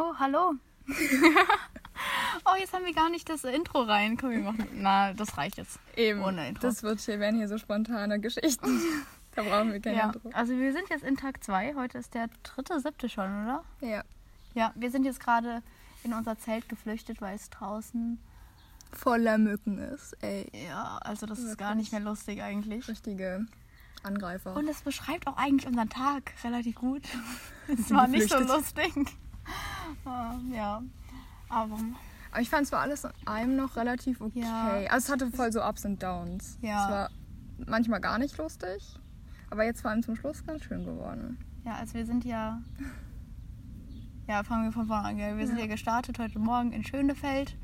Oh, hallo. oh, jetzt haben wir gar nicht das Intro rein. Komm, wir machen. Na, das reicht jetzt. Eben. Ohne Intro. Das wird hier, werden hier so spontane Geschichten. da brauchen wir kein ja, Intro. also wir sind jetzt in Tag 2. Heute ist der dritte, siebte schon, oder? Ja. Ja, wir sind jetzt gerade in unser Zelt geflüchtet, weil es draußen. Voller Mücken ist, ey. Ja, also das ist Wirklich. gar nicht mehr lustig eigentlich. Richtige Angreifer. Und es beschreibt auch eigentlich unseren Tag relativ gut. Es war nicht so lustig. Ah, ja. Aber Aber ich fand es war alles in einem noch relativ okay. Ja. Also es hatte voll so Ups und Downs. Ja. Es war manchmal gar nicht lustig, aber jetzt vor allem zum Schluss ganz schön geworden. Ja, also wir sind ja. Ja, fangen wir von vorne an. Gell? Wir sind Ja. ja gestartet heute Morgen in Schönefeld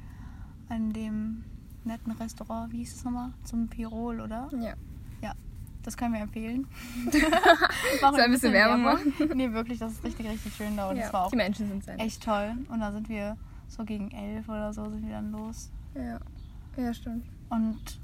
an dem netten Restaurant. Wie hieß es nochmal? Zum Pirol, oder? Ja. Das können wir empfehlen. Wir ein bisschen Werbung machen? Nee, wirklich, das ist richtig, richtig schön da. Und es war auch Die Menschen sind sehr echt toll. Und da sind wir so gegen elf oder so sind wir dann los. Ja. Ja, stimmt. Und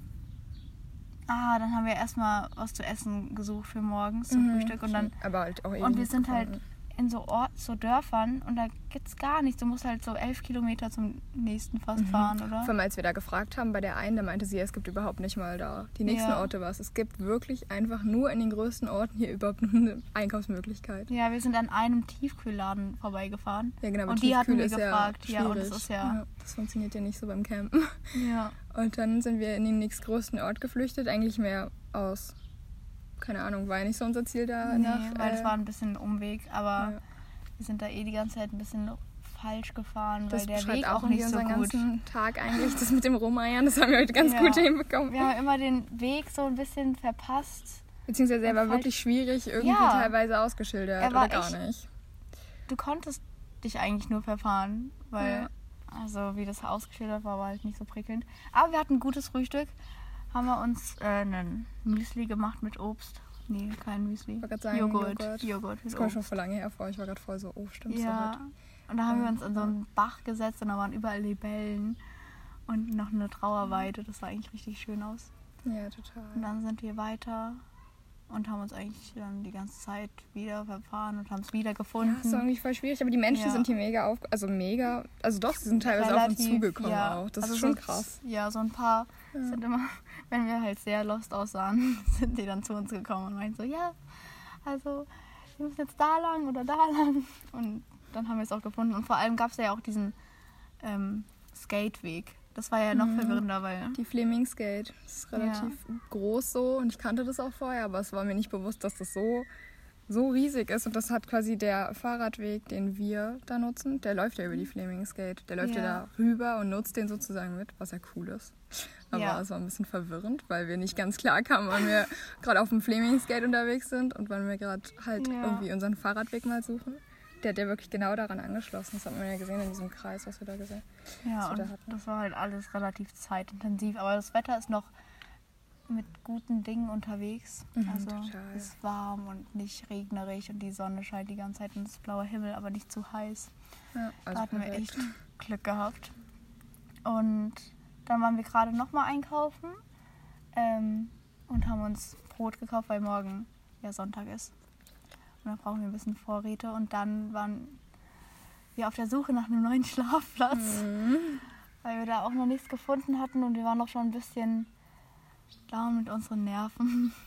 ah, dann haben wir erstmal was zu essen gesucht für morgens zum Mhm, Frühstück. Und dann. Aber halt auch Und wir sind halt gefunden. In so Ort, so Dörfern und da gibt's gar nichts. Du musst halt so elf Kilometer zum nächsten fast fahren, oder? Vor allem, als wir da gefragt haben, bei der einen, da meinte sie, es gibt überhaupt nicht mal da die nächsten Ja. Orte was. Es gibt wirklich einfach nur in den größten Orten hier überhaupt nur eine Einkaufsmöglichkeit. Ja, wir sind an einem Tiefkühlladen vorbeigefahren. Ja, genau, aber Und die hatten Tiefkühl wir ist gefragt. Ja, Ja, und das ist ja- Das funktioniert ja nicht so beim Campen. Ja. Und dann sind wir in den nächstgrößten Ort geflüchtet, eigentlich mehr aus, keine Ahnung, war ja nicht so unser Ziel da Nee, weil es äh, war ein bisschen ein Umweg, aber ja. wir sind da eh die ganze Zeit ein bisschen falsch gefahren, das weil der Weg auch nicht so gut. ganzen Tag eigentlich. Das mit dem Rumeiern, das haben wir heute ganz Ja. gut hinbekommen. Wir haben immer den Weg so ein bisschen verpasst. Beziehungsweise er war wirklich schwierig irgendwie Ja. teilweise ausgeschildert Er war oder gar echt- nicht. Du konntest dich eigentlich nur verfahren, weil Ja. also wie das ausgeschildert war, war halt nicht so prickelnd. Aber wir hatten ein gutes Frühstück. Haben wir uns äh, einen Müsli gemacht mit Obst. Nee, kein Müsli. wollte gerade sagen, Joghurt. Joghurt. Joghurt Das kommt schon vor lange hervor. Ich war gerade voll so, oh, stimmt so Ja. heute. Und da haben wir Ja. uns in so einen Bach gesetzt und da waren überall Libellen und noch eine Trauerweide. Das sah eigentlich richtig schön aus. Ja, total. Und dann sind wir weiter und haben uns eigentlich dann die ganze Zeit wieder verfahren und haben es wieder Ja, gefunden. ist irgendwie voll schwierig, aber die Menschen Ja. sind hier mega auf, also mega, also doch, sie sind teilweise auf uns Relativ, zugekommen ja. auch. Das Also ist schon krass. Ja, so ein paar Ja. sind immer, wenn wir halt sehr lost aussahen, sind die dann zu uns gekommen und meinten so, ja, also wir müssen jetzt da lang oder da lang. Und dann haben wir es auch gefunden. Und vor allem gab es ja auch diesen ähm, Skateweg. Das war ja noch Mhm. verwirrender, weil Die Flemingskate ist relativ groß so und ich kannte das auch vorher, aber es war mir nicht bewusst, dass das so, so riesig ist. Und das hat quasi der Fahrradweg, den wir da nutzen, der läuft ja über die Flemingskate. Der läuft ja. Ja. da rüber und nutzt den sozusagen mit, was ja cool ist. Aber Ja. es war ein bisschen verwirrend, weil wir nicht ganz klar kamen, wann wir gerade auf dem Flemingskate unterwegs sind und wann wir gerade halt Ja. irgendwie unseren Fahrradweg mal suchen. Der hat ja wirklich genau daran angeschlossen. Das hat man ja gesehen in diesem Kreis, was wir da gesehen ja, was wir da das war halt alles relativ zeitintensiv. Aber das Wetter ist noch mit guten Dingen unterwegs. Mhm, also total. es ist warm und nicht regnerig und die Sonne scheint die ganze Zeit und es ist blauer Himmel, aber nicht zu heiß. Ja, also da hatten wir perfekt. echt Glück gehabt. Und dann waren wir gerade nochmal einkaufen ähm, und haben uns Brot gekauft, weil morgen ja Sonntag ist. Und dann brauchen wir ein bisschen Vorräte. Und dann waren wir auf der Suche nach einem neuen Schlafplatz, Mhm. weil wir da auch noch nichts gefunden hatten und wir waren noch schon ein bisschen down mit unseren Nerven.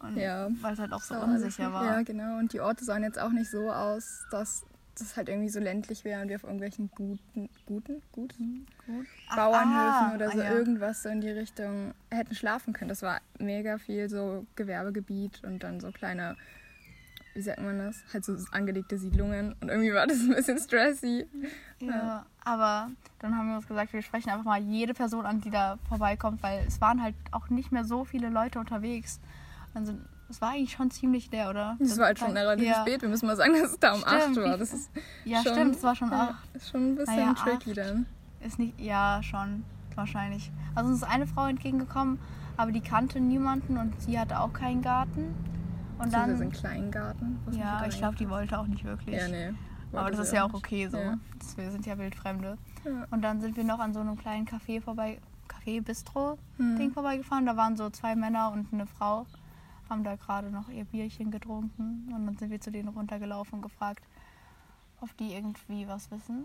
Und Ja. weil es halt auch so unsicher war. Ja, genau. Und die Orte sahen jetzt auch nicht so aus, dass das halt irgendwie so ländlich wäre und wir auf irgendwelchen guten, guten, guten Gut. Ach, Bauernhöfen ah, oder so ah, ja. irgendwas so in die Richtung hätten schlafen können. Das war mega viel so Gewerbegebiet und dann so kleine, wie sagt man das? Halt so angelegte Siedlungen. Und irgendwie war das ein bisschen stressy. Ja, aber dann haben wir uns gesagt, wir sprechen einfach mal jede Person an, die da vorbeikommt, weil es waren halt auch nicht mehr so viele Leute unterwegs. Also es war eigentlich schon ziemlich leer, oder? Es war halt schon relativ ja. spät. Wir müssen mal sagen, dass es da um Stimmt, 8 war. Das ist Ja, schon, stimmt, es war schon ja, acht. ist schon ein bisschen Naja, tricky dann. Ist nicht, ja, schon, wahrscheinlich. Also uns ist eine Frau entgegengekommen, aber die kannte niemanden und sie hatte auch keinen Garten. Und dann, einen kleinen Garten. ja, ich glaube, die wollte auch nicht wirklich. Ja, nee. aber das ist ja auch okay so. Ja. Wir sind ja Wildfremde. Ja. Und dann sind wir noch an so einem kleinen Café vorbei, Café Bistro Hm. Ding vorbeigefahren. Da waren so zwei Männer und eine Frau, haben da gerade noch ihr Bierchen getrunken. Und dann sind wir zu denen runtergelaufen und gefragt, auf die irgendwie was wissen.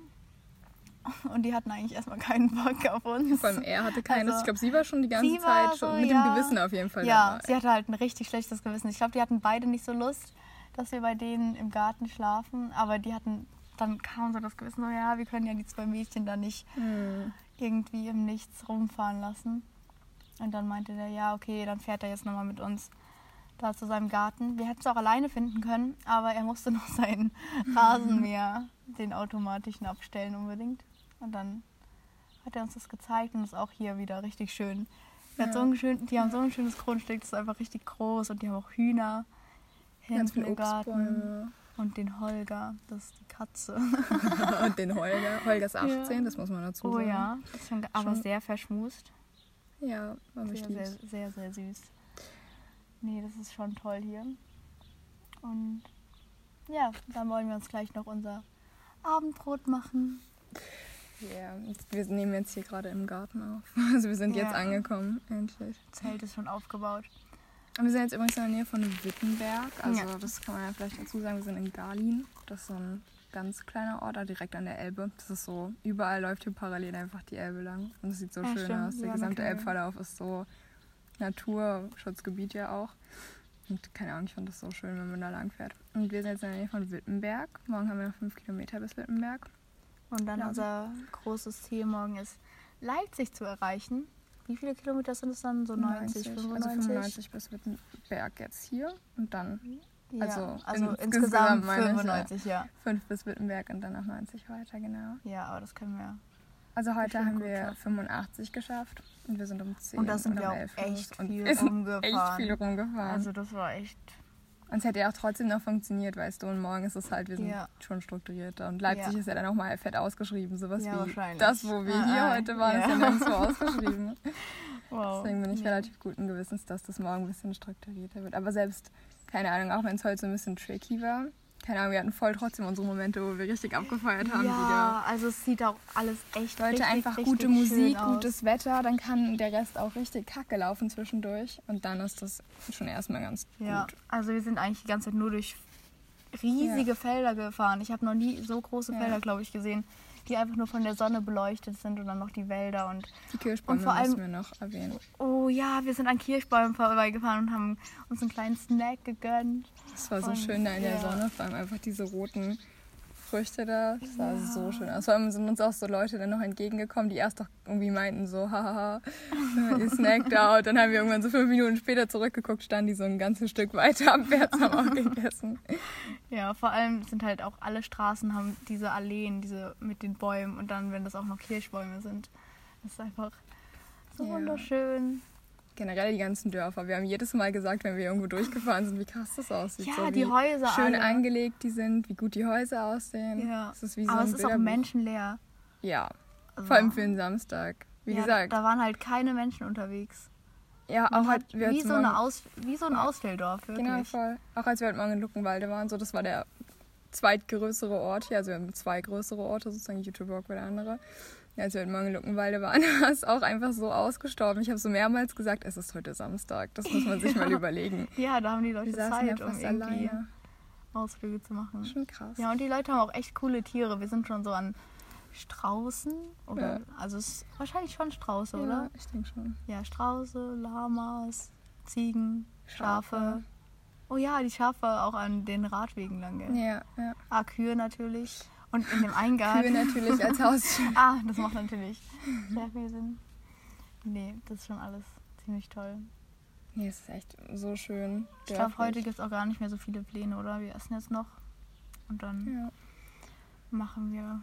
Und die hatten eigentlich erstmal keinen Bock auf uns. Vor allem er hatte keines. Also, ich glaube, sie war schon die ganze Zeit schon so, mit ja. dem Gewissen auf jeden Fall Ja, dabei. sie hatte halt ein richtig schlechtes Gewissen. Ich glaube, die hatten beide nicht so Lust, dass wir bei denen im Garten schlafen. Aber die hatten, dann kam so das Gewissen so, ja, wir können ja die zwei Mädchen da nicht Hm. irgendwie im Nichts rumfahren lassen. Und dann meinte der, ja, okay, dann fährt er jetzt nochmal mit uns da zu seinem Garten. Wir hätten es auch alleine finden können, aber er musste noch seinen Rasenmäher, den automatischen, abstellen unbedingt. Und dann hat er uns das gezeigt und ist auch hier wieder richtig schön. Ja. so schön, die haben so ein schönes Grundstück, das ist einfach richtig groß und die haben auch Hühner viele im Garten. Und den Holger, das ist die Katze. Und den Holger. Holger ist 18, das muss man dazu Oh sagen. ja, das ist schon, aber Schon- sehr verschmust. Ja, aber ich Sehr, sehr, sehr, sehr süß. Nee, das ist schon toll hier. Und ja, dann wollen wir uns gleich noch unser Abendbrot machen. Ja, jetzt- wir nehmen jetzt hier gerade im Garten auf. Also wir sind jetzt Ja. angekommen, endlich. Zelt ist schon aufgebaut. Und wir sind jetzt übrigens in der Nähe von Wittenberg. Also Ja. das kann man ja vielleicht dazu sagen. Wir sind in Garlin. Das ist so ein ganz kleiner Ort, da direkt an der Elbe. Das ist so, überall läuft hier parallel einfach die Elbe lang. Und es sieht so Ja, schön stimmt. aus. Der Ja, gesamte. Elbverlauf ist so Naturschutzgebiet ja auch. Und keine Ahnung, ich fand das so schön, wenn man da lang fährt. Und wir sind jetzt in der Nähe von Wittenberg. Morgen haben wir noch fünf Kilometer bis Wittenberg. Und dann unser großes Ziel morgen ist, Leipzig zu erreichen. Wie viele Kilometer sind es dann? So 90, 95? Also 95 bis Wittenberg jetzt hier. Und dann Ja, Also also insgesamt insgesamt meine ich, ja. 95, ja. 5 bis Wittenberg und dann nach 90 weiter, genau. Ja, aber das können wir. Also heute haben wir schaffen. 85 geschafft und wir sind um 10 Und da sind wir auch 11 echt viel rumgefahren. echt viel rumgefahren. Also das war echt. Und es hätte ja auch trotzdem noch funktioniert, weißt du. Und morgen ist es halt, wir sind Ja. schon strukturierter. Und Leipzig Ja. ist ja dann auch mal fett ausgeschrieben. Sowas Ja, wie das, wo wir Ah, hier ah, heute waren, ist ja nirgendwo ausgeschrieben. Wow. Deswegen bin ich relativ guten Gewissens, dass das morgen ein bisschen strukturierter wird. Aber selbst, keine Ahnung, auch wenn es heute so ein bisschen tricky war, keine Ahnung, wir hatten voll trotzdem unsere Momente, wo wir richtig abgefeiert haben wieder. Ja, also es sieht auch alles echt Leute, richtig, einfach richtig gute Musik, gutes Wetter, dann kann der Rest auch richtig kacke laufen zwischendurch. Und dann ist das schon erstmal ganz Ja, gut. also wir sind eigentlich die ganze Zeit nur durch riesige Felder gefahren. Ich habe noch nie so große Ja. Felder, glaube ich, gesehen, die einfach nur von der Sonne beleuchtet sind und dann noch die Wälder und Die Kirschbäume Und vor allem- müssen wir noch erwähnen. oh ja, wir sind an Kirschbäumen vorbeigefahren und haben uns einen kleinen Snack gegönnt. Das war so Und, schön da in der ja. Sonne, vor allem einfach diese roten Früchte da. Das sah Ja. so schön aus. Vor allem sind uns auch so Leute dann noch entgegengekommen, die erst doch irgendwie meinten so, hahaha, ihr snackt out. Dann haben wir irgendwann so fünf Minuten später zurückgeguckt, standen die so ein ganzes Stück weiter abwärts, haben auch gegessen. Ja, vor allem sind halt auch alle Straßen haben diese Alleen, diese mit den Bäumen und dann, wenn das auch noch Kirschbäume sind, ist einfach so Ja. wunderschön. Generell die ganzen Dörfer. Wir haben jedes Mal gesagt, wenn wir irgendwo durchgefahren sind, wie krass das aussieht. Ja, so die wie Häuser schön alle. angelegt die sind, wie gut die Häuser aussehen. Ja. Es ist wie so Aber ein es ist auch menschenleer. Ja, Also, vor allem für den Samstag. Wie ja, gesagt, Da waren halt keine Menschen unterwegs. ja, auch halt, wir wie, so eine Aus, wie so ein Ausstelldorf, wirklich. Genau, voll. Auch als wir heute Morgen in Luckenwalde waren, so das war der zweitgrößere Ort hier. Also wir haben zwei größere Orte, sozusagen Jüteborg war der andere. Ja, als wir in Luckenwalde waren, war es auch einfach so ausgestorben. Ich habe so mehrmals gesagt, es ist heute Samstag. Das muss man sich mal überlegen. Ja, da haben die Leute Wir saßen ja Zeit, um irgendwie alleine. Ausflüge zu machen. Schon krass. Ja, und die Leute haben auch echt coole Tiere. Wir sind schon so an Straußen. Oder, Ja. Also es ist wahrscheinlich schon Strauße, ja, oder? ich denke schon. Ja, Strauße, Lamas, Ziegen, Schafe. Schafe. Oh ja, die Schafe auch an den Radwegen lang, gell? Ja, ja. Ah, Kühe natürlich. Und in dem Eingang. Kühe natürlich als Haustier. ah, das macht natürlich sehr viel Sinn. Nee, das ist schon alles ziemlich toll. Nee, es ist echt so schön. Ich glaube, heute gibt es auch gar nicht mehr so viele Pläne, oder? Wir essen jetzt noch und dann Ja, machen wir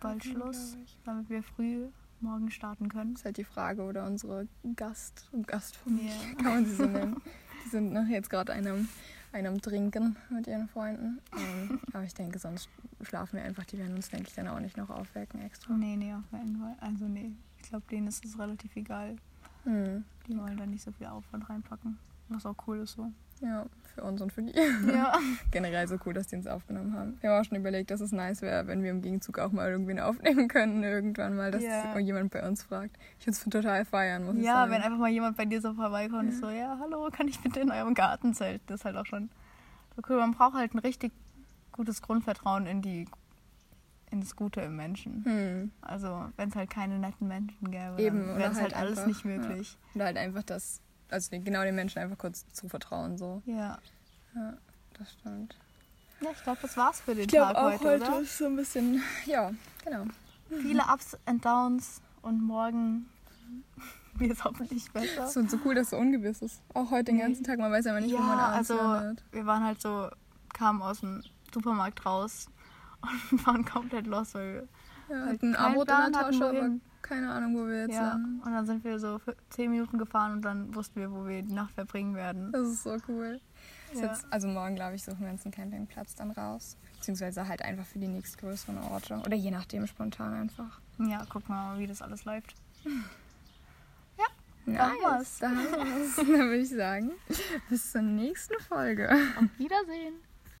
bald Schluss, damit wir früh morgen starten können. ist halt die Frage, oder unsere Gast und Gastfamilie, Ja. kann man sie so nennen. Die sind noch jetzt gerade einem, einem Trinken mit ihren Freunden. Ähm, aber ich denke, sonst schlafen wir einfach. Die werden uns, denke ich, dann auch nicht noch aufwecken extra. Nee, nee, auf keinen Fall. Also nee, ich glaube, denen ist es relativ egal. Hm. Die wollen da nicht so viel Aufwand reinpacken. Was auch cool ist so. Ja, für uns und für die. Ja. Generell so cool, dass die uns aufgenommen haben. Wir haben auch schon überlegt, dass es nice wäre, wenn wir im Gegenzug auch mal irgendwen aufnehmen könnten, irgendwann mal, dass Ja. jemand bei uns fragt. Ich würde es total feiern, muss ich Ja, sagen. wenn einfach mal jemand bei dir so vorbeikommt und so, ja, hallo, kann ich bitte in eurem Garten zelten? Das ist halt auch schon so cool. Man braucht halt ein richtig gutes Grundvertrauen in die in das Gute im Menschen. Hm. Also wenn es halt keine netten Menschen gäbe, wäre das halt, halt alles einfach, nicht möglich. Oder halt einfach das, also den- genau den Menschen einfach kurz zu vertrauen, so. Ja. Ja, das stimmt. Ja, ich glaube, das war's für den Ich Tag auch heute, heute oder? ist so ein bisschen, ja, genau. Viele Ups and Downs und morgen wird es hoffentlich besser. Es wird so cool, dass es so ungewiss ist. Auch heute den ganzen Tag, man weiß aber nicht, wo man ja, abends also landet. wir waren halt so, kamen aus dem Supermarkt raus und waren komplett los, weil wir Ja, halt hatten Abo in der Tasche, aber. Keine Ahnung, wo wir jetzt ja, landen. und dann sind wir so 10 Minuten gefahren und dann wussten wir, wo wir die Nacht verbringen werden. Das ist so cool. Ja. Jetzt, also morgen, glaube ich, suchen wir uns einen Campingplatz dann raus. Beziehungsweise halt einfach für die nächstgrößeren Orte. Oder je nachdem spontan einfach. Ja, gucken wir mal, wie das alles läuft. Nice. haben wir's. Da haben wir's. Dann würde ich sagen, bis zur nächsten Folge. Auf Wiedersehen.